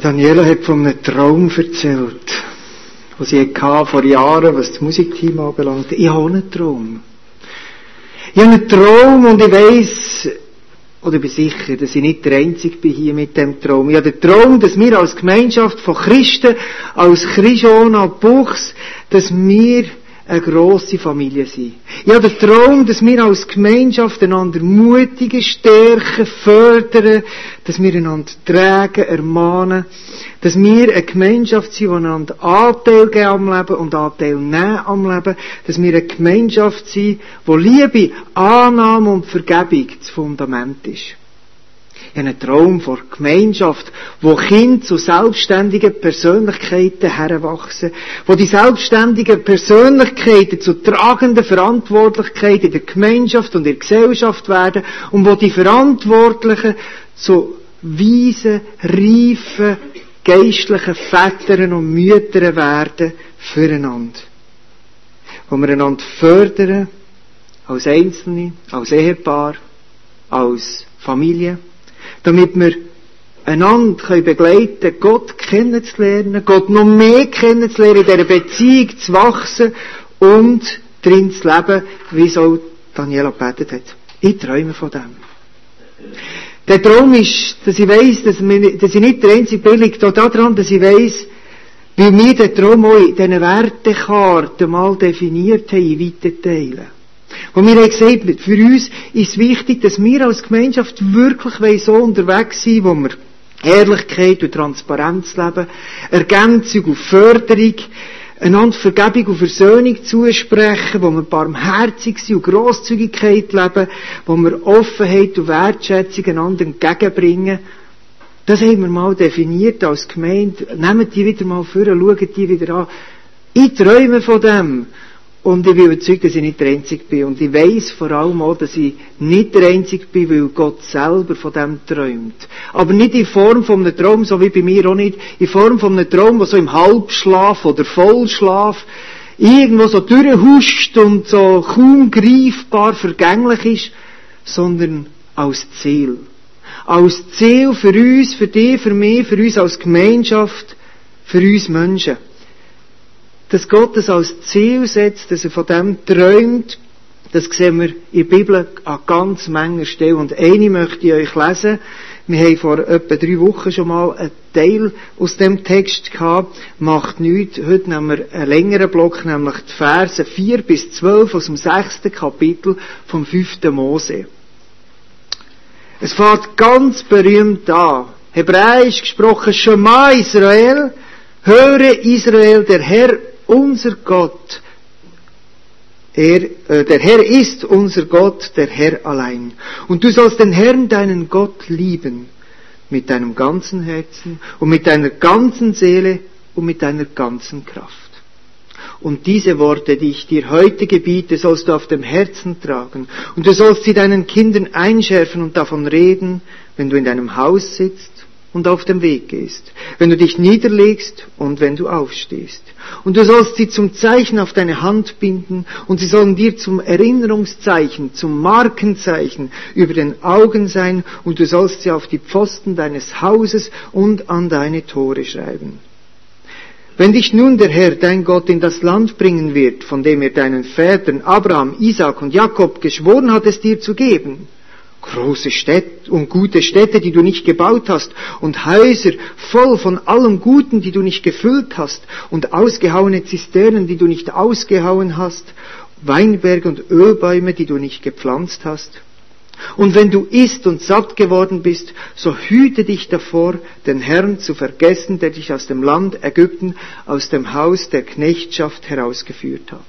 Daniela hat von einem Traum erzählt, den sie vor Jahren, was das Musikteam anbelangt. Ich habe einen Traum. Ich habe einen Traum und ich weiss, oder bin sicher, dass ich nicht der Einzige bin hier mit dem Traum. Ich habe den Traum, dass wir als Gemeinschaft von Christen, als Christiana Buchs, dass wir eine grosse Familie sein. Ich habe den Traum, dass wir als Gemeinschaft einander mutigen, stärken, fördern, dass wir einander tragen, ermahnen, dass wir eine Gemeinschaft sind, die einander Anteil geben am Leben und Anteil nehmen am Leben, dass wir eine Gemeinschaft sind, wo Liebe, Annahme und Vergebung das Fundament ist. Ich habe einen Traum von Gemeinschaft, wo Kinder zu selbstständigen Persönlichkeiten heranwachsen, wo die selbstständigen Persönlichkeiten zu tragenden Verantwortlichkeiten in der Gemeinschaft und in der Gesellschaft werden und wo die Verantwortlichen zu weisen, reifen, geistlichen Vätern und Müttern werden füreinander. Wo wir einander fördern, als Einzelne, als Ehepaar, als Familie damit wir einander begleiten können, Gott kennenzulernen, Gott noch mehr kennenzulernen, in dieser Beziehung zu wachsen und drin zu leben, wie es Daniela gebetet hat. Ich träume von dem. Der Traum ist, dass ich weiss, dass, dass ich nicht der einzige auch daran, dass ich weiss, wie wir den Traum auch in diesen Wertekarten mal definiert haben, in weiten Teilen. Und wir haben gesagt, für uns ist es wichtig, dass wir als Gemeinschaft wirklich so unterwegs sind, wo wir Ehrlichkeit und Transparenz leben, Ergänzung und Förderung, einander Vergebung und Versöhnung zusprechen, wo wir barmherzig sind und Grosszügigkeit leben, wo wir Offenheit und Wertschätzung einander entgegenbringen. Das haben wir mal definiert als Gemeinde. Nehmt die wieder mal vor, schaut die wieder an. Ich träume von dem. Und ich bin überzeugt, dass ich nicht der Einzige bin. Und ich weiß vor allem auch, dass ich nicht der Einzige bin, weil Gott selber von dem träumt. Aber nicht in Form von einem Traum, so wie bei mir auch nicht, in Form von einem Traum, der so im Halbschlaf oder Vollschlaf irgendwo so durchhuscht und so kaum greifbar vergänglich ist, sondern als Ziel. Als Ziel für uns, für dich, für mich, für uns als Gemeinschaft, für uns Menschen dass Gott es als Ziel setzt, dass er von dem träumt, das sehen wir in der Bibel an ganz Menge Stellen. Und eine möchte ich euch lesen. Wir haben vor etwa drei Wochen schon mal einen Teil aus dem Text gehabt. Macht nichts. Heute nehmen wir einen längeren Block, nämlich die Verse 4 bis 12 aus dem sechsten Kapitel vom fünften Mose. Es fährt ganz berühmt an. Hebräisch gesprochen, Shema Israel, höre Israel, der Herr unser Gott, er, äh, der Herr ist unser Gott, der Herr allein. Und du sollst den Herrn, deinen Gott, lieben, mit deinem ganzen Herzen und mit deiner ganzen Seele und mit deiner ganzen Kraft. Und diese Worte, die ich dir heute gebiete, sollst du auf dem Herzen tragen. Und du sollst sie deinen Kindern einschärfen und davon reden, wenn du in deinem Haus sitzt und auf dem Weg gehst, wenn du dich niederlegst und wenn du aufstehst. Und du sollst sie zum Zeichen auf deine Hand binden und sie sollen dir zum Erinnerungszeichen, zum Markenzeichen über den Augen sein und du sollst sie auf die Pfosten deines Hauses und an deine Tore schreiben. Wenn dich nun der Herr, dein Gott, in das Land bringen wird, von dem er deinen Vätern Abraham, Isaac und Jakob geschworen hat, es dir zu geben, große Städte und gute Städte, die du nicht gebaut hast, und Häuser voll von allem Guten, die du nicht gefüllt hast, und ausgehauene Zisternen, die du nicht ausgehauen hast, Weinberge und Ölbäume, die du nicht gepflanzt hast. Und wenn du isst und satt geworden bist, so hüte dich davor, den Herrn zu vergessen, der dich aus dem Land Ägypten, aus dem Haus der Knechtschaft herausgeführt hat.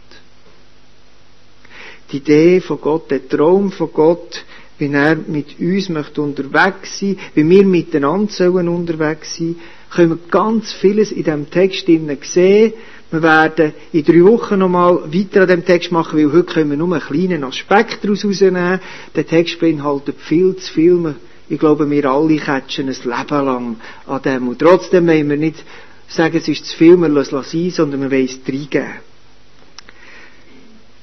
Die Idee von Gott, der Traum von Gott, wie er mit uns möchte unterwegs sein, wie wir miteinander sollen unterwegs sein, können wir ganz vieles in diesem Text sehen. Wir werden in drei Wochen nochmal weiter an dem Text machen, weil heute können wir nur einen kleinen Aspekt daraus herausnehmen. Der Text beinhaltet viel zu viel. Ich glaube, wir alle catchen ein Leben lang an dem. Und trotzdem wollen wir nicht sagen, es ist zu viel, wir lassen es sein, sondern wir wollen es reingeben.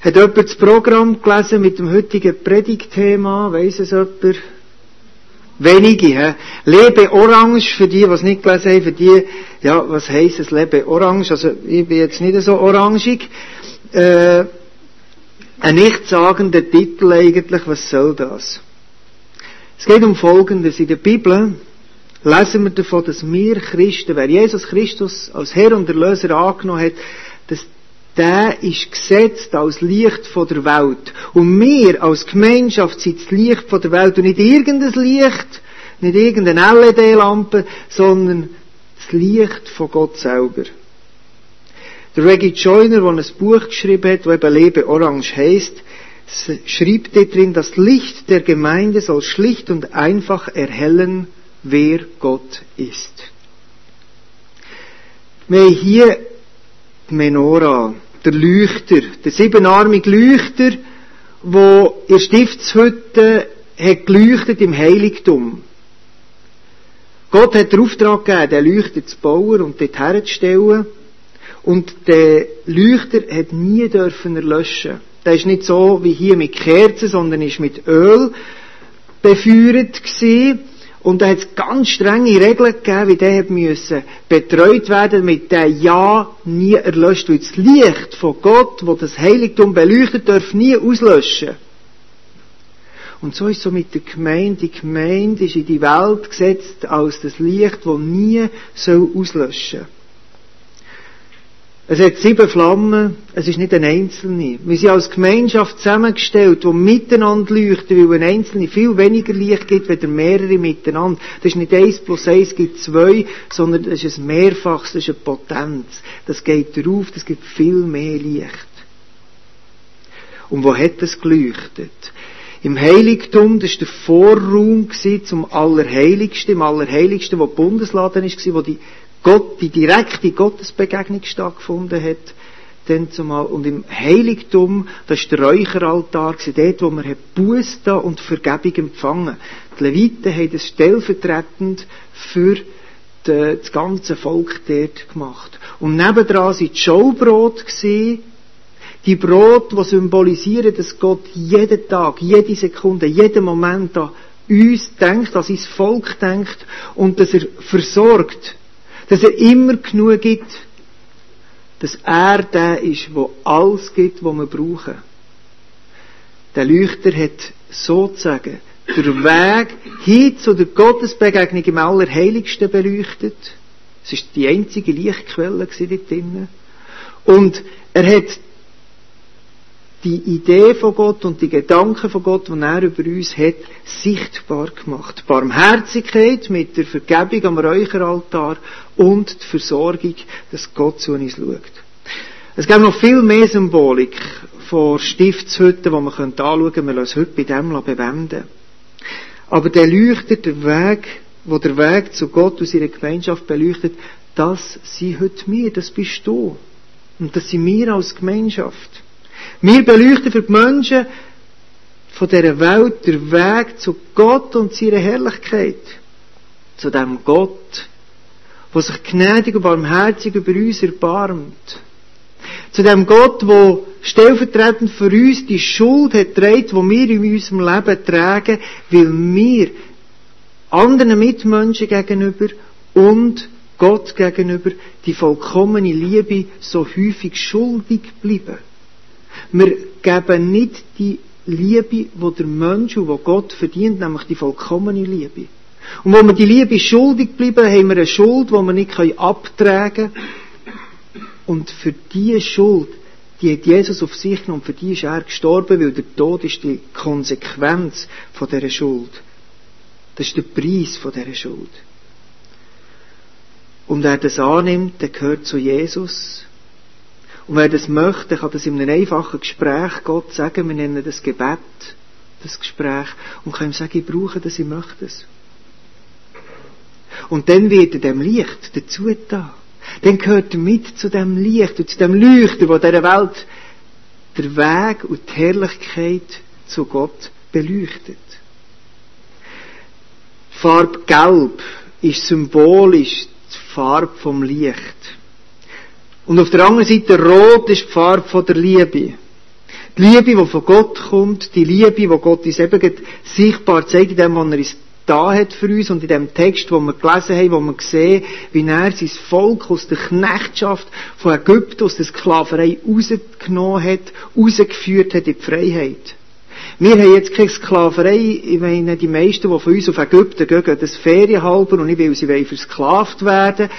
Hat jemand das Programm gelesen mit dem heutigen Predigtthema? Weiss es jemand? Wenige, he? Lebe Orange für die, es nicht gelesen haben, für die, ja, was heisst es, Lebe Orange? Also, ich bin jetzt nicht so orangig. Äh, ein nichtssagender Titel eigentlich, was soll das? Es geht um Folgendes. In der Bibel lesen wir davon, dass wir Christen, wer Jesus Christus als Herr und Erlöser angenommen hat, der ist gesetzt als Licht von der Welt. Und wir als Gemeinschaft sind das Licht von der Welt. Und nicht irgendein Licht, nicht irgendeine LED-Lampe, sondern das Licht von Gott selber. Der Reggie Joyner, der ein Buch geschrieben hat, das eben Lebe Orange heisst, schrieb dort drin, das Licht der Gemeinde soll schlicht und einfach erhellen, wer Gott ist. Wir haben hier die Menora, der Leuchter, der siebenarmige Leuchter, wo in Stiftshütte hat geleuchtet im Heiligtum. Gott hat den Auftrag gegeben, den Leuchter zu bauen und dort herzustellen. Und der Leuchter hat nie dürfen erlöschen. Der ist nicht so wie hier mit Kerzen, sondern ist mit Öl befeuert gewesen. Und da hat es ganz strenge Regeln gegeben, wie der müssen betreut werden, damit der ja nie erlöscht wird. Das Licht von Gott, wo das Heiligtum beleuchtet, darf nie auslöschen. Und so ist es so mit der Gemeinde. Die Gemeinde ist in die Welt gesetzt als das Licht, das nie soll auslöschen soll. Es hat sieben Flammen, es ist nicht ein einzelne. Wir sind als Gemeinschaft zusammengestellt, die miteinander leuchten, weil ein einzelne viel weniger Licht gibt, wenn mehrere miteinander. Das ist nicht eins plus eins gibt zwei, sondern das ist ein Mehrfaches, das ist eine Potenz. Das geht darauf, das gibt viel mehr Licht. Und wo hat das geleuchtet? Im Heiligtum, das war der Vorraum zum Allerheiligsten, im Allerheiligsten, wo die Bundesladen war, wo die Gott, die direkte Gottesbegegnung stattgefunden hat, dann zumal, und im Heiligtum, das ist der Räucheraltar, dort, wo man Buß da und Vergebung empfangen. Die Leviten haben das stellvertretend für das ganze Volk dort gemacht. Und nebendran waren die Showbrot die Brot, die symbolisieren, dass Gott jeden Tag, jede Sekunde, jeden Moment an uns denkt, an sein Volk denkt und dass er versorgt dass er immer genug gibt, dass er der ist, wo alles gibt, was wir brauchen. Der Leuchter hat sozusagen den Weg hin zu der Gottesbegegnung im Allerheiligsten beleuchtet. Es ist die einzige Lichtquelle dort drinnen. Und er hat die Idee von Gott und die Gedanken von Gott, die er über uns hat, sichtbar gemacht. Barmherzigkeit mit der Vergebung am Räucheraltar und die Versorgung, dass Gott zu uns schaut. Es gibt noch viel mehr Symbolik von Stiftshütten, die man anschauen könnte. Wir lassen heute bei dem bewenden. Aber der leuchtet der Weg, wo der Weg zu Gott aus ihrer Gemeinschaft beleuchtet, das sind heute wir, das bist du. Und das sind wir als Gemeinschaft. Wir beleuchten für die Menschen von dieser Welt den Weg zu Gott und seiner Herrlichkeit. Zu dem Gott, der sich gnädig und barmherzig über uns erbarmt. Zu dem Gott, der stellvertretend für uns die Schuld hat trägt, die wir in unserem Leben tragen, weil wir anderen Mitmenschen gegenüber und Gott gegenüber die vollkommene Liebe so häufig schuldig bleiben. Wir geben nicht die Liebe, die der Mensch und Gott verdient, nämlich die vollkommene Liebe. Und wo wir die Liebe schuldig bleiben, haben wir eine Schuld, die wir nicht abtragen können. Und für diese Schuld, die hat Jesus auf sich genommen, für die ist er gestorben, weil der Tod ist die Konsequenz von dieser Schuld. Das ist der Preis von dieser Schuld. Und wer das annimmt, der gehört zu Jesus. Und wer das möchte, kann das in einem einfachen Gespräch Gott sagen, wir nennen das Gebet, das Gespräch, und kann ihm sagen, ich brauche das, ich möchte es. Und dann wird er dem Licht dazu da. Dann gehört er mit zu dem Licht und zu dem Leuchten, wo dieser Welt der Weg und die Herrlichkeit zu Gott beleuchtet. Farbe Gelb ist symbolisch die Farbe vom Licht. Und auf der anderen Seite rot ist die Farbe der Liebe. Die Liebe, die von Gott kommt, die Liebe, die Gott uns eben sichtbar zeigt, indem er uns da hat für uns und in dem Text, wo wir gelesen haben, wo wir sehen, wie er sein Volk aus der Knechtschaft von Ägypten, aus der Sklaverei rausgenommen hat, rausgeführt hat in die Freiheit. Wir haben jetzt keine Sklaverei, ich meine, die meisten, die von uns auf Ägypten gehen, das Ferienhalber und nicht, weil sie versklavt werden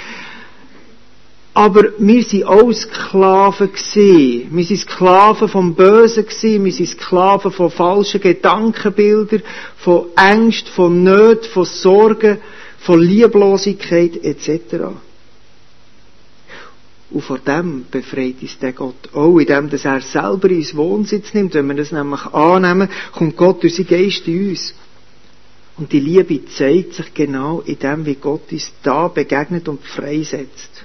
aber wir sind auch Sklaven gewesen. Wir sind Sklaven vom Bösen gewesen. Wir sind Sklaven von falschen Gedankenbildern, von Ängsten, von Nöten, von Sorgen, von Lieblosigkeit etc. Und vor dem befreit uns der Gott auch, indem er selber ins Wohnsitz nimmt. Wenn wir das nämlich annehmen, kommt Gott durch seinen Geist in uns. Und die Liebe zeigt sich genau in dem, wie Gott uns da begegnet und freisetzt.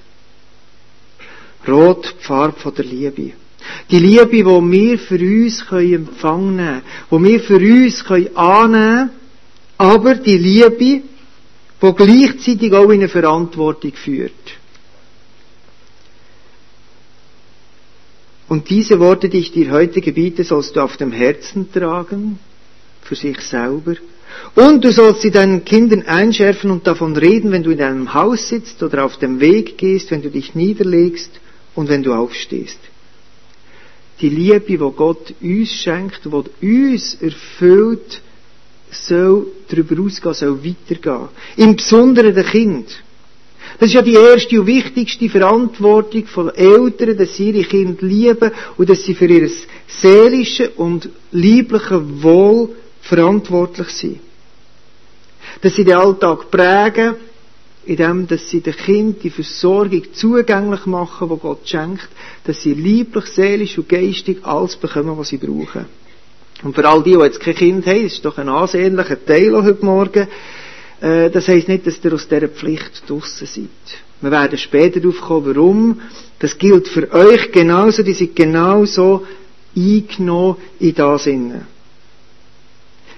Rot, die Farbe von der Liebe. Die Liebe, die wir für uns empfangen können, die wir für uns annehmen können, aber die Liebe, die gleichzeitig auch in eine Verantwortung führt. Und diese Worte, die ich dir heute gebiete, sollst du auf dem Herzen tragen, für sich selber. Und du sollst sie deinen Kindern einschärfen und davon reden, wenn du in deinem Haus sitzt oder auf dem Weg gehst, wenn du dich niederlegst und wenn du aufstehst. Die Liebe, wo Gott uns schenkt, wo uns erfüllt, soll darüber ausgehen, soll weitergehen. Im Besonderen der Kind. Das ist ja die erste und wichtigste Verantwortung von Eltern, dass sie ihre Kinder lieben und dass sie für ihr seelisches und liebliches Wohl verantwortlich sind. Dass sie den Alltag prägen, indem dass sie dem Kind die Versorgung zugänglich machen, die Gott schenkt, dass sie lieblich, seelisch und geistig alles bekommen, was sie brauchen. Und für all die, die jetzt kein Kind haben, ist doch ein ansehnlicher Teil heute Morgen, äh, das heisst nicht, dass ihr aus dieser Pflicht draussen seid. Wir werden später darauf kommen, warum. Das gilt für euch genauso, die sind genauso eingenommen in das Sinne.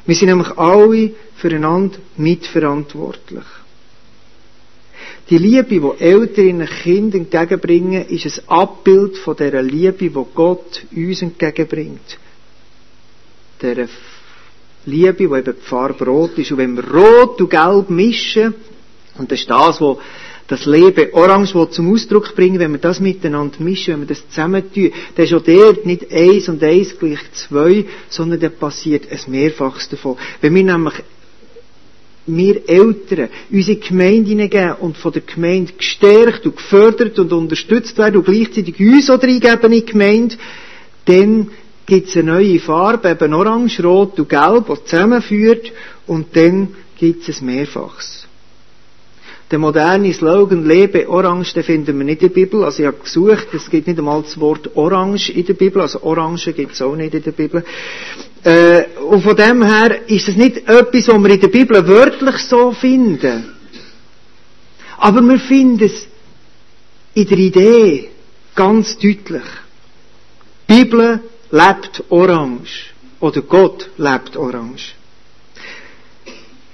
Wir sind nämlich alle füreinander mitverantwortlich. Die Liebe, die Eltern ihren Kindern entgegenbringen, ist ein Abbild von der Liebe, die Gott uns entgegenbringt. Der Liebe, die eben die Farbe rot ist. Und wenn wir rot und gelb mischen, und das ist das, was das Leben orange zum Ausdruck bringen, wenn wir das miteinander mischen, wenn wir das zusammentun, dann ist auch dort nicht eins und eins gleich zwei, sondern dann passiert ein Mehrfaches davon. Wenn wir nämlich wir Eltern unsere Gemeinde hineingeben und von der Gemeinde gestärkt und gefördert und unterstützt werden und gleichzeitig uns auch reingeben in die Gemeinde, dann gibt es eine neue Farbe, eben orange, rot und gelb, die zusammenführt und dann gibt es ein Mehrfaches. Der moderne Slogan Lebe Orange, den finden wir nicht in der Bibel. Also ich habe gesucht, es gibt nicht einmal das Wort Orange in der Bibel, also Orange gibt es auch nicht in der Bibel. Äh, und von dem her ist es nicht etwas, was wir in der Bibel wörtlich so finden. Aber wir finden es in der Idee ganz deutlich. Die Bibel lebt orange. Oder Gott lebt orange.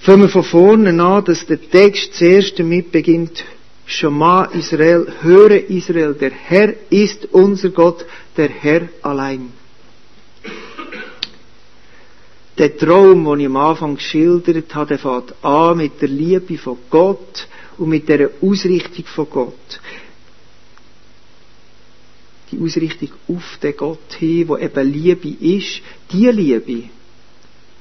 Fangen wir von vorne an, dass der Text zuerst damit beginnt, Shema Israel, höre Israel, der Herr ist unser Gott, der Herr allein. Der Traum, den ich am Anfang geschildert habe, fängt an mit der Liebe von Gott und mit der Ausrichtung von Gott. Die Ausrichtung auf den Gott hin, wo eben Liebe ist, die Liebe,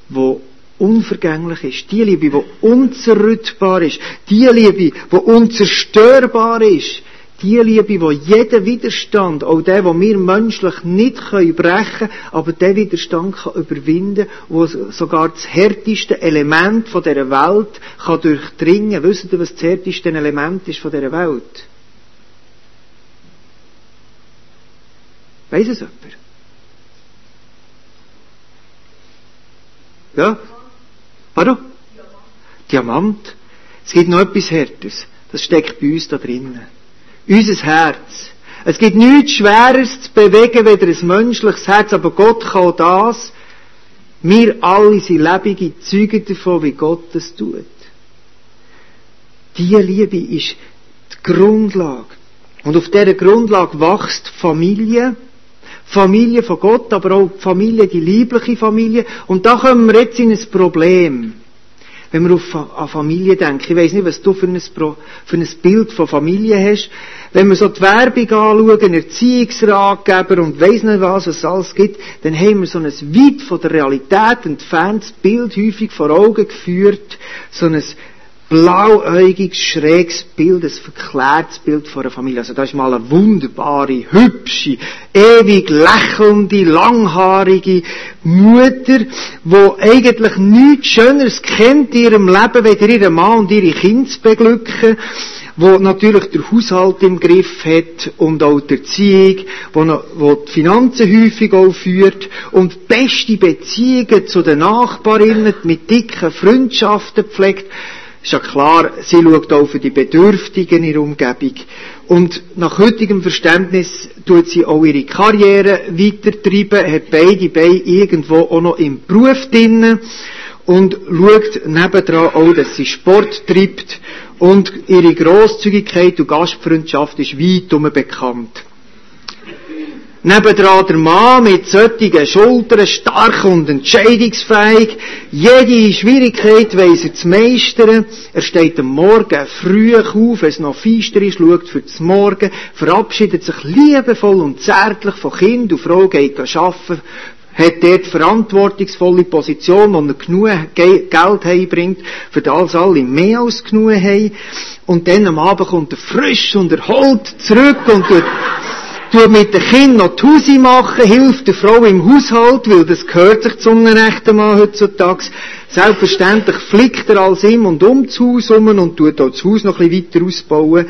wo unvergänglich ist, die Liebe, die unzerrüttbar ist, die Liebe, die unzerstörbar ist, die Liebe, wo jeden Widerstand, auch der, wo wir menschlich nicht brechen können, aber der Widerstand kann überwinden, wo sogar das härteste Element dieser Welt kann durchdringen. Wisst ihr, was das härteste Element ist von dieser Welt? Weiss es jemand? Ja? Pardon? Diamant. Es gibt noch etwas Härtes. Das steckt bei uns da drinnen. Unser Herz. Es gibt nichts Schweres zu bewegen, weder ein menschliches Herz, aber Gott kann das. Wir alle sind lebende Zeugen davon, wie Gott das tut. Diese Liebe ist die Grundlage. Und auf dieser Grundlage wächst Familie, Familie von Gott, aber auch die Familie, die liebliche Familie. Und da kommen wir jetzt in ein Problem. Wenn wir auf, an Familie denken. Ich weiß nicht, was du für ein, für ein Bild von Familie hast. Wenn wir so die Werbung anschauen, Erziehungsratgeber und weiss nicht was, was es alles gibt, dann haben wir so ein weit von der Realität entferntes Bild häufig vor Augen geführt, so ein blauäugiges, schräges Bild, ein verklärtes Bild von einer Familie. Also da ist mal eine wunderbare, hübsche, ewig lächelnde, langhaarige Mutter, wo eigentlich nichts Schöneres kennt in ihrem Leben, weder ihren Mann und ihre Kinder zu beglücken wo natürlich der Haushalt im Griff hat und auch die Erziehung, wo die Finanzen häufig auch führt und beste Beziehungen zu den Nachbarinnen mit dicken Freundschaften pflegt. Ist ja klar, sie schaut auch für die Bedürftigen in ihrer Umgebung. Und nach heutigem Verständnis tut sie auch ihre Karriere weitertreiben, hat beide Beine irgendwo auch noch im Beruf drinnen und schaut nebendran auch, dass sie Sport treibt und ihre Grosszügigkeit und Gastfreundschaft ist weit um bekannt. Nebendran der Mann mit solchen Schultern, stark und entscheidungsfähig. Jede Schwierigkeit weiss er zu meistern. Er steht am Morgen früh auf, wenn es noch feister ist, schaut für das Morgen, verabschiedet sich liebevoll und zärtlich von Kind und Frau, geht arbeiten, hat dort verantwortungsvolle Position, wo er genug Geld heimbringt, für das alle mehr als genug haben. Und dann am Abend kommt er frisch und erholt zurück und tut tut mit den Kindern noch Hause machen, hilft der Frau im Haushalt, weil das gehört sich zum rechten Mann heutzutage. Selbstverständlich flickt er alles im und um das Haus um und tut auch das Haus noch ein bisschen weiter ausbauen.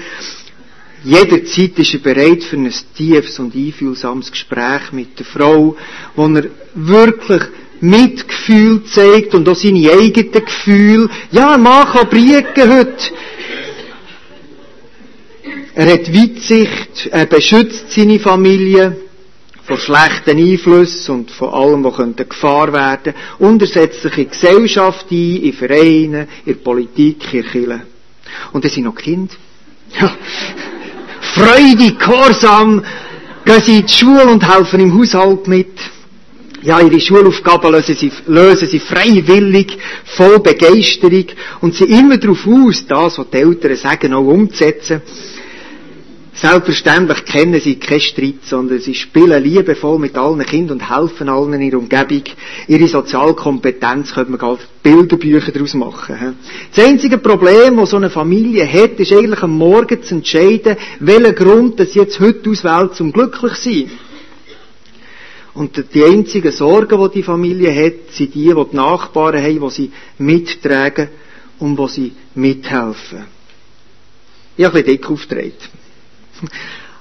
Jederzeit ist er bereit für ein tiefes und einfühlsames Gespräch mit der Frau, wo er wirklich Mitgefühl zeigt und auch seine eigenen Gefühle. Ja, ein Mann kann briegen heute. Er hat Weitsicht, er beschützt seine Familie vor schlechten Einflüssen und von allem, was könnte Gefahr werden. Und er setzt sich in die Gesellschaft ein, in Vereine, in Politik, in der Kirche. Und das sind noch Kinder. Ja. Freudig, gehorsam, gehen sie in die Schule und helfen im Haushalt mit. Ja, ihre Schulaufgaben lösen sie, lösen sie freiwillig, voll Begeisterung und sie immer darauf aus, das, was die Eltern sagen, auch umzusetzen. Selbstverständlich kennen sie keinen Streit, sondern sie spielen liebevoll mit allen Kindern und helfen allen in ihrer Umgebung. Ihre Sozialkompetenz könnte man gerade Bilderbücher daraus machen. Das einzige Problem, das so eine Familie hat, ist eigentlich am Morgen zu entscheiden, welchen Grund das jetzt heute auswählt, zum glücklich zu sein. Und die einzigen Sorgen, die die Familie hat, sind die, die die Nachbarn haben, die sie mittragen und die sie mithelfen. Ich habe ein bisschen dick aufgetragen.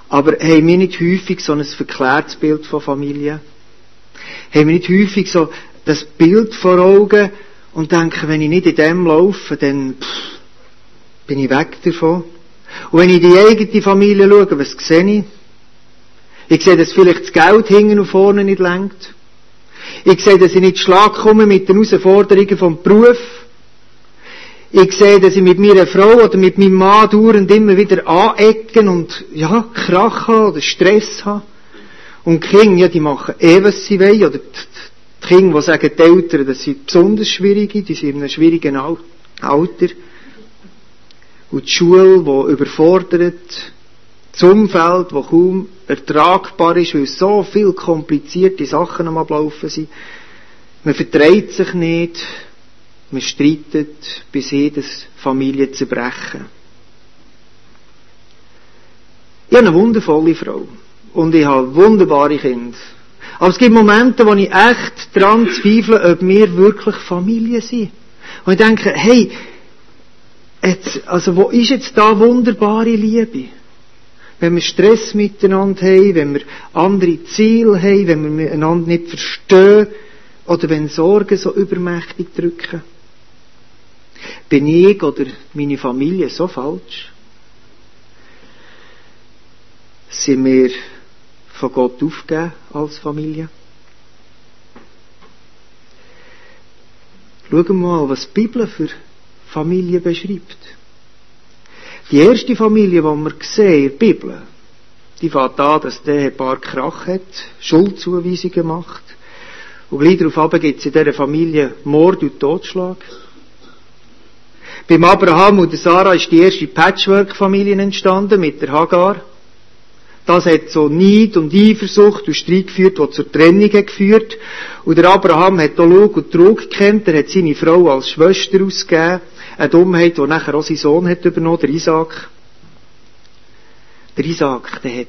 Aber haben wir nicht häufig so ein verklärtes Bild von Familie? Haben wir nicht häufig so das Bild vor Augen und denken, wenn ich nicht in dem laufe, dann pff, bin ich weg davon? Und wenn ich in die eigene Familie schaue, was sehe ich? Ich sehe, dass vielleicht das Geld hinten und vorne nicht lenkt. Ich sehe, dass ich nicht Schlag komme mit den Herausforderungen vom Beruf. Ich sehe, dass ich mit meiner Frau oder mit meinem Mann dauernd immer wieder anecken und, ja, Krach oder Stress habe. Und die Kinder, ja, die machen eh, was sie wollen. Oder die Kinder, die sagen, die Eltern, das sind besonders schwierige, die sind in einem schwierigen Alter. Und die Schule, die überfordert. Das Umfeld, das kaum ertragbar ist, weil so viele komplizierte Sachen am Ablaufen sind. Man vertreibt sich nicht. Man streitet, bis jedes Familie zerbrechen. Ich habe eine wundervolle Frau. Und ich habe wunderbare Kinder. Aber es gibt Momente, wo ich echt daran zweifle, ob wir wirklich Familie sind. Und ich denke, hey, jetzt, also wo ist jetzt da wunderbare Liebe? Wenn wir Stress miteinander haben, wenn wir andere Ziele haben, wenn wir einander nicht verstehen, oder wenn Sorgen so übermächtig drücken. Bin ich oder meine Familie so falsch? Sind wir von Gott aufgegeben als Familie? Schauen wir mal, was die Bibel für Familie beschreibt. Die erste Familie, die wir sehen in der Bibel, die fängt an, dass der ein paar Krach hat, Schuldzuweisungen macht. Und gleich darauf gibt es in dieser Familie Mord und Totschlag. Beim Abraham und der Sarah ist die erste Patchwork-Familie entstanden mit der Hagar. Das hat so Neid und Eifersucht und Streit geführt, die zur Trennung geführt. Und der Abraham hat auch Lug und Trug gekannt. Er hat seine Frau als Schwester ausgegeben. Eine Dummheit, die nachher auch seinen Sohn hat übernommen, der Isaac. Der Isaac, der hat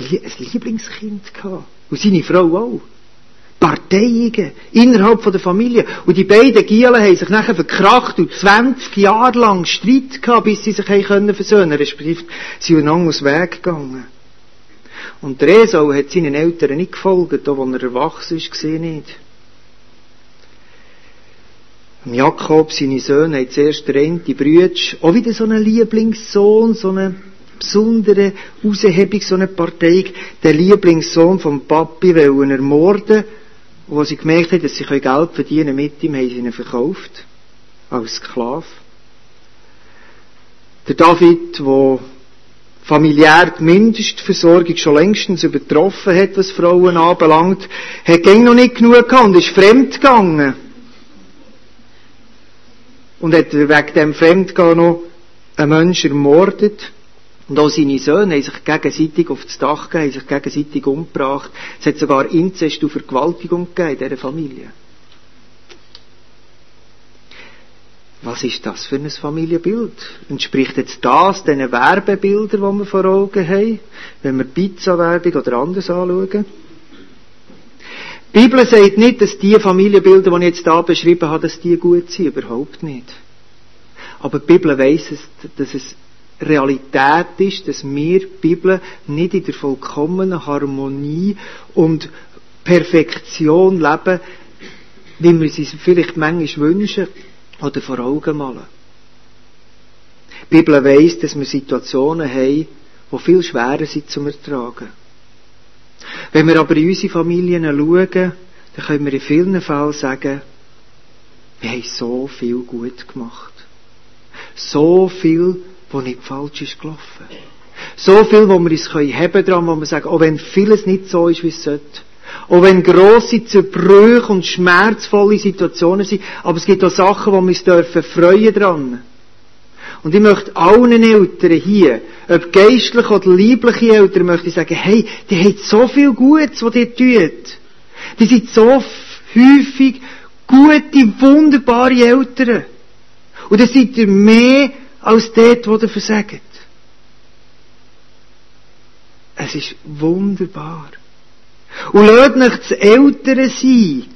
ein Lieblingskind gehabt. Und seine Frau auch. Parteiungen innerhalb von der Familie. Und die beiden Gielen haben sich nachher verkracht und 20 Jahre lang Streit gehabt, bis sie sich können versöhnen respektive sie sind einander aus Weg gegangen. Und der Esau hat seinen Eltern nicht gefolgt, auch als er erwachsen ist, gesehen nicht. Jakob, seine Söhne, haben zuerst der die Brüder, auch wieder so einen Lieblingssohn, so eine besondere Aushebung, so eine Partei, der Lieblingssohn vom Papi wollen ermorden und als sie gemerkt haben, dass sie Geld verdienen mit ihm, haben sie ihn verkauft. Als Sklave. Der David, der familiär die Mindestversorgung schon längstens übertroffen hat, was Frauen anbelangt, hat gäng noch nicht genug gehabt und ist fremd gegangen. Und hat wegen dem Fremdgehen noch einen Menschen ermordet. Und auch seine Söhne haben sich gegenseitig auf das Dach gegeben, haben sich gegenseitig umgebracht. Es hat sogar Inzest und Vergewaltigung gegeben in dieser Familie. Was ist das für ein Familienbild? Entspricht jetzt das den Werbebildern, die wir vor Augen haben, wenn wir Pizza-Werbung oder anders anschauen? Die Bibel sagt nicht, dass die Familienbilder, die ich jetzt hier beschrieben habe, dass die gut sind. Überhaupt nicht. Aber die Bibel weiss, dass es Realität ist, dass wir die Bibel nicht in der vollkommenen Harmonie und Perfektion leben, wie wir sie vielleicht manchmal wünschen oder vor Augen malen. Die Bibel weiss, dass wir Situationen haben, die viel schwerer sind zu ertragen. Wenn wir aber in unsere Familien schauen, dann können wir in vielen Fällen sagen, wir haben so viel gut gemacht. So viel wo nicht falsch ist gelaufen. So viel, wo wir uns haben dran, wo wir sagen, auch wenn vieles nicht so ist, wie es sollte. Auch wenn grosse Zerbrüche und schmerzvolle Situationen sind, aber es gibt auch Sachen, wo wir uns dürfen freuen dran. Und ich möchte allen Eltern hier, ob geistliche oder liebliche Eltern, möchte ich sagen, hey, die haben so viel Gutes, was ihr tut. Die sind so häufig gute, wunderbare Eltern. Und dann seid ihr mehr als dort, wo ihr versagt. Es ist wunderbar. Und lasst nicht das Ältere sein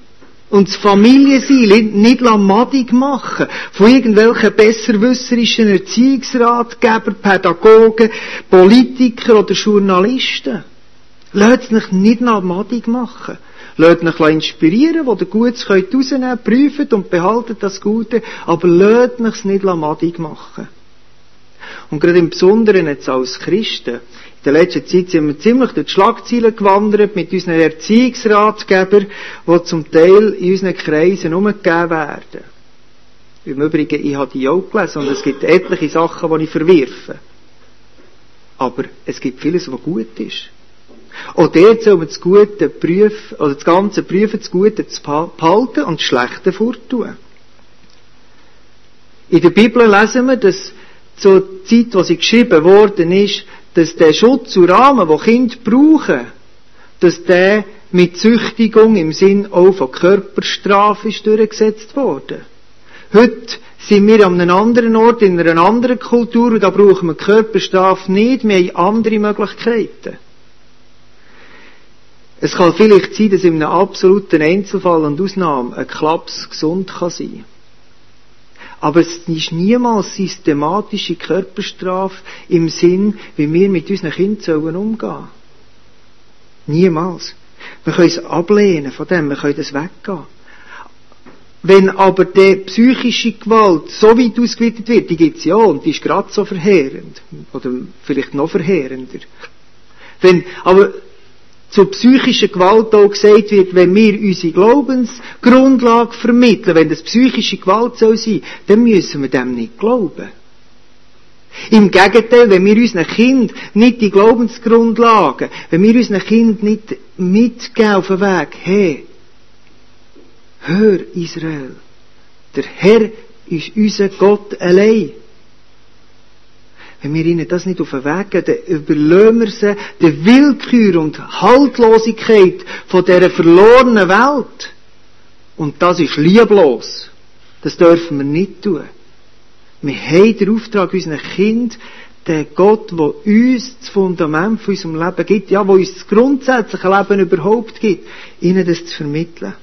und das Familie sein, nicht madig machen von irgendwelchen besserwisserischen Erziehungsratgeber, Pädagogen, Politiker oder Journalisten. Lasst es nicht madig machen. Lasst euch inspirieren, wo ihr Gutes könnt rausnehmen könnt, prüft und behaltet das Gute, aber lasst euch nicht madig machen. Und gerade im Besonderen jetzt als Christen, in der letzten Zeit sind wir ziemlich durch die Schlagzeilen gewandert mit unseren Erziehungsratgebern, die zum Teil in unseren Kreisen umgegeben werden. Im Übrigen, ich habe die auch gelesen und es gibt etliche Sachen, die ich verwirfe. Aber es gibt vieles, was gut ist. Auch dort soll man das Gute prüfen, oder das Ganze prüfen, das Gute zu behalten und das Schlechte forttun. In der Bibel lesen wir, dass zur Zeit, wo sie geschrieben worden ist, dass der Schutz und Rahmen, wo Kinder brauchen, dass der mit Züchtigung im Sinn auch von Körperstrafe ist durchgesetzt worden. Heute sind wir an einem anderen Ort, in einer anderen Kultur, und da brauchen wir Körperstrafe nicht, wir haben andere Möglichkeiten. Es kann vielleicht sein, dass in einem absoluten Einzelfall und Ausnahme ein Klaps gesund kann sein aber es ist niemals systematische Körperstrafe im Sinn, wie wir mit unseren Kindern umgehen sollen. Niemals. Wir können es ablehnen von dem, wir können das weggehen. Wenn aber die psychische Gewalt so weit ausgeweitet wird, die gibt es ja und die ist gerade so verheerend. Oder vielleicht noch verheerender. Wenn, aber zur psychischen Gewalt auch gesagt wird, wenn wir unsere Glaubensgrundlage vermitteln, wenn das psychische Gewalt soll sein, dann müssen wir dem nicht glauben. Im Gegenteil, wenn wir unseren Kind nicht die Glaubensgrundlagen, wenn wir unseren Kind nicht mitgeben auf den Weg, hey, hör Israel, der Herr ist unser Gott allein. Wenn wir ihnen das nicht auf den Weg geben, dann überlösen wir sie der Willkür und Haltlosigkeit von dieser verlorenen Welt. Und das ist lieblos. Das dürfen wir nicht tun. Wir haben den Auftrag, unseren Kind, den Gott, der uns das Fundament von unserem Leben gibt, ja, wo uns das grundsätzliche Leben überhaupt gibt, ihnen das zu vermitteln.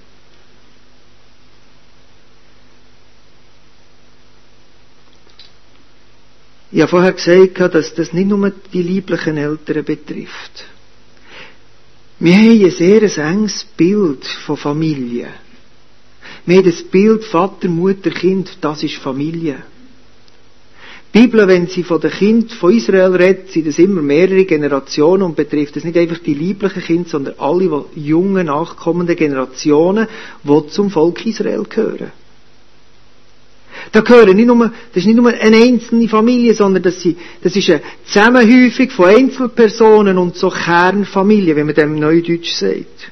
Ich habe vorher gesagt, dass das nicht nur die lieblichen Eltern betrifft. Wir haben ein sehr enges Bild von Familie. Wir haben das Bild Vater, Mutter, Kind, das ist Familie. Die Bibel, wenn sie von den Kindern von Israel redet, sind das immer mehrere Generationen und betrifft es nicht einfach die lieblichen Kinder, sondern alle jungen, nachkommenden Generationen, die zum Volk Israel gehören. Da gehören nicht nur, das ist nicht nur eine einzelne Familie, sondern das, sind, das ist eine Zusammenhäufung von Einzelpersonen und so Kernfamilie, wie man dem Neudeutsch sagt.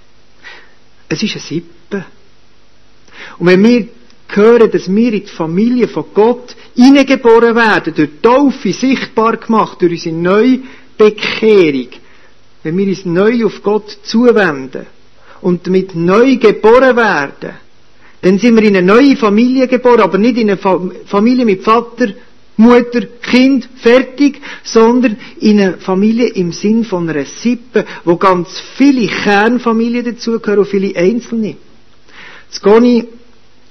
Es ist eine Sippe. Und wenn wir hören, dass wir in die Familie von Gott hineingeboren werden, durch Taufe sichtbar gemacht, durch unsere Neubekehrung, wenn wir uns neu auf Gott zuwenden und damit neu geboren werden, dann sind wir in eine neue Familie geboren, aber nicht in eine Familie mit Vater, Mutter, Kind, fertig, sondern in eine Familie im Sinn von einer Sippe, wo ganz viele Kernfamilien dazugehören und viele Einzelne. Das Goni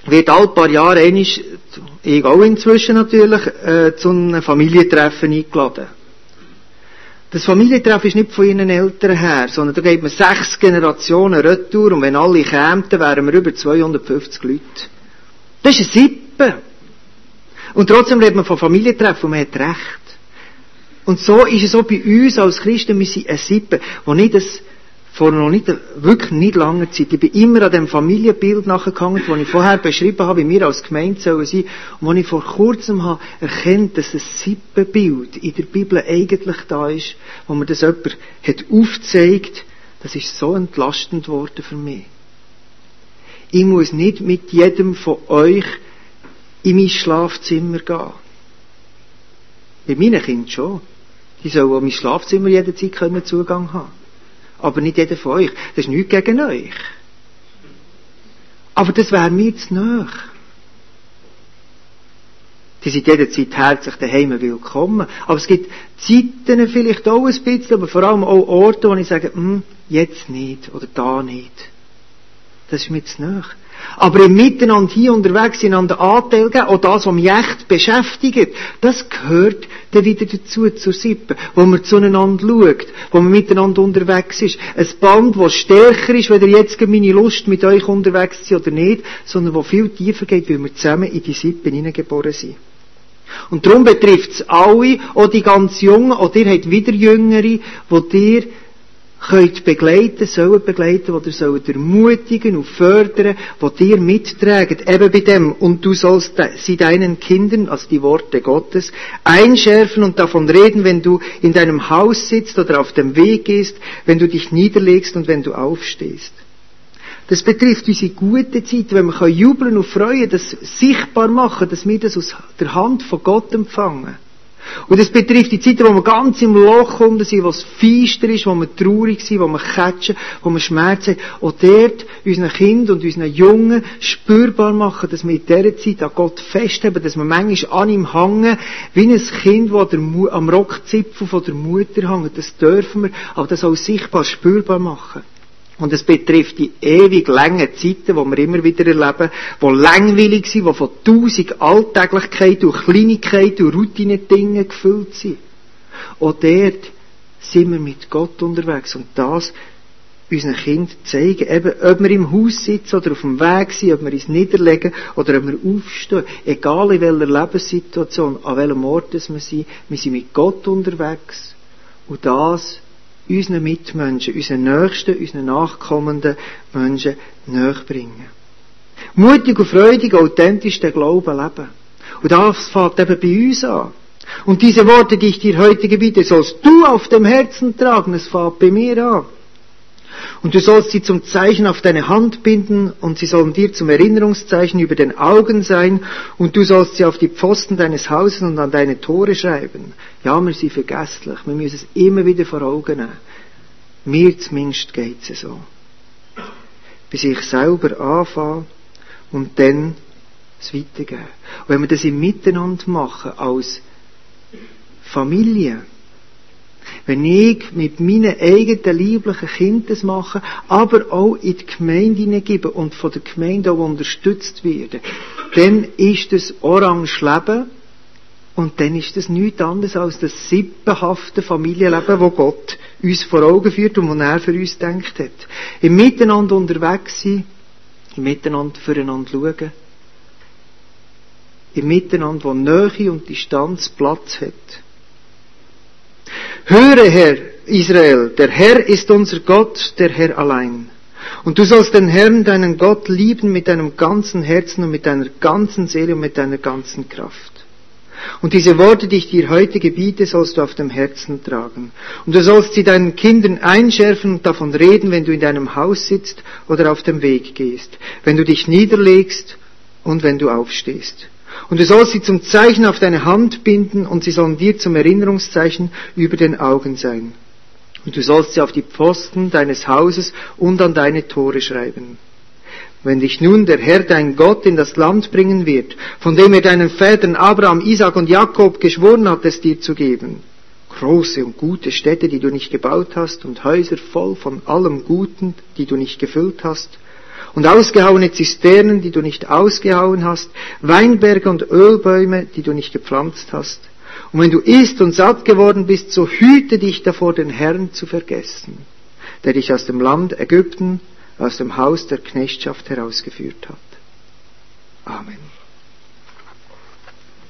wird all paar Jahre einisch, ich auch inzwischen natürlich, äh, zu einem Familientreffen eingeladen. Das Familientreffen ist nicht von ihren Eltern her, sondern da geht man sechs Generationen retour und wenn alle kämen, wären wir über 250 Leute. Das ist eine Sippe. Und trotzdem redet man von Familientreffen und man hat recht. Und so ist es auch bei uns als Christen, wir sind eine Sippe, wo nicht das vor noch nicht, wirklich nicht langer Zeit. Ich bin immer an dem Familienbild nachgegangen, das ich vorher beschrieben habe, wie wir als Gemeinde sollen sein, und wo ich vor kurzem habe erkennt, dass das Sippenbild in der Bibel eigentlich da ist, wo mir das jemand hat aufgezeigt, das ist so entlastend worden für mich. Ich muss nicht mit jedem von euch in mein Schlafzimmer gehen. Bei meinen Kindern schon. Die sollen an mein Schlafzimmer jederzeit Zugang haben aber nicht jeder von euch. Das ist nichts gegen euch. Aber das wäre mir zu nah. Die sind jederzeit herzlich daheim willkommen. Aber es gibt Zeiten vielleicht auch ein bisschen, aber vor allem auch Orte, wo ich sage, hm, jetzt nicht oder da nicht. Das ist mir zu nah. Aber im Miteinander hier unterwegs einander Anteil geben, auch das, was mich echt beschäftigt, das gehört dann wieder dazu, zur Sippe, wo man zueinander schaut, wo man miteinander unterwegs ist. Ein Band, das stärker ist, weder jetzt meine Lust, mit euch unterwegs zu oder nicht, sondern wo viel tiefer geht, weil wir zusammen in die Sippe hineingeboren sind. Und darum betrifft es alle, auch die ganz Jungen, auch ihr habt wieder Jüngere, die dir könnt begleiten, sollen begleiten, oder sollen ermutigen und fördern, wo dir mittragen, eben bei dem, und du sollst sie deinen Kindern, als die Worte Gottes, einschärfen und davon reden, wenn du in deinem Haus sitzt oder auf dem Weg gehst, wenn du dich niederlegst und wenn du aufstehst. Das betrifft unsere gute Zeit, wenn wir jubeln und freuen, das sichtbar machen, dass wir das aus der Hand von Gott empfangen. Und es betrifft die Zeiten, wo wir ganz im Loch unten sind, wo es feister ist, wo wir traurig sind, wo wir catchen, wo wir Schmerzen haben. Und dort unseren Kindern und unseren Jungen spürbar machen, dass wir in dieser Zeit an Gott festhalten, dass wir manchmal an ihm hängen, wie ein Kind, das am Rockzipfel von der Mutter hängt. Das dürfen wir, aber das auch sichtbar spürbar machen. Und es betrifft die ewig langen Zeiten, die wir immer wieder erleben, die langweilig sind, die von tausend Alltäglichkeiten und Kleinigkeiten und Routine-Dingen gefüllt sind. Und dort sind wir mit Gott unterwegs. Und das unseren Kindern zeigen, eben, ob wir im Haus sitzen oder auf dem Weg sind, ob wir uns niederlegen oder ob wir aufstehen, egal in welcher Lebenssituation, an welchem Ort wir sind, wir sind mit Gott unterwegs. Und das unseren Mitmenschen, unseren Nächsten, unseren nachkommenden Menschen nachbringen. Mutig und freudig, authentisch den Glauben leben. Und das fängt eben bei uns an. Und diese Worte, die ich dir heute gebiete, sollst du auf dem Herzen tragen. Es fängt bei mir an. Und du sollst sie zum Zeichen auf deine Hand binden, und sie sollen dir zum Erinnerungszeichen über den Augen sein, und du sollst sie auf die Pfosten deines Hauses und an deine Tore schreiben. Ja, wir sind vergesslich, wir müssen es immer wieder vor Augen nehmen. Mir zumindest geht es so. Bis ich selber anfange und dann es weitergeben. Und wenn wir das im Miteinander machen, als Familie, wenn ich mit meinen eigenen lieblichen Kindern das mache, aber auch in die Gemeinde hineingebe und von der Gemeinde auch unterstützt werde, dann ist das orange Leben und dann ist das nichts anderes als das sippenhafte Familienleben, wo Gott uns vor Augen führt und wo er für uns denkt hat. Im Miteinander unterwegs sein, im Miteinander füreinander schauen, im Miteinander, wo Nähe und Distanz Platz hat. Höre, Herr Israel, der Herr ist unser Gott, der Herr allein. Und du sollst den Herrn, deinen Gott, lieben mit deinem ganzen Herzen und mit deiner ganzen Seele und mit deiner ganzen Kraft. Und diese Worte, die ich dir heute gebiete, sollst du auf dem Herzen tragen. Und du sollst sie deinen Kindern einschärfen und davon reden, wenn du in deinem Haus sitzt oder auf dem Weg gehst, wenn du dich niederlegst und wenn du aufstehst. Und du sollst sie zum Zeichen auf deine Hand binden und sie sollen dir zum Erinnerungszeichen über den Augen sein. Und du sollst sie auf die Pfosten deines Hauses und an deine Tore schreiben. Wenn dich nun der Herr dein Gott in das Land bringen wird, von dem er deinen Vätern Abraham, Isaac und Jakob geschworen hat, es dir zu geben, große und gute Städte, die du nicht gebaut hast, und Häuser voll von allem Guten, die du nicht gefüllt hast, und ausgehauene Zisternen, die du nicht ausgehauen hast, Weinberge und Ölbäume, die du nicht gepflanzt hast. Und wenn du isst und satt geworden bist, so hüte dich davor, den Herrn zu vergessen, der dich aus dem Land Ägypten, aus dem Haus der Knechtschaft herausgeführt hat. Amen.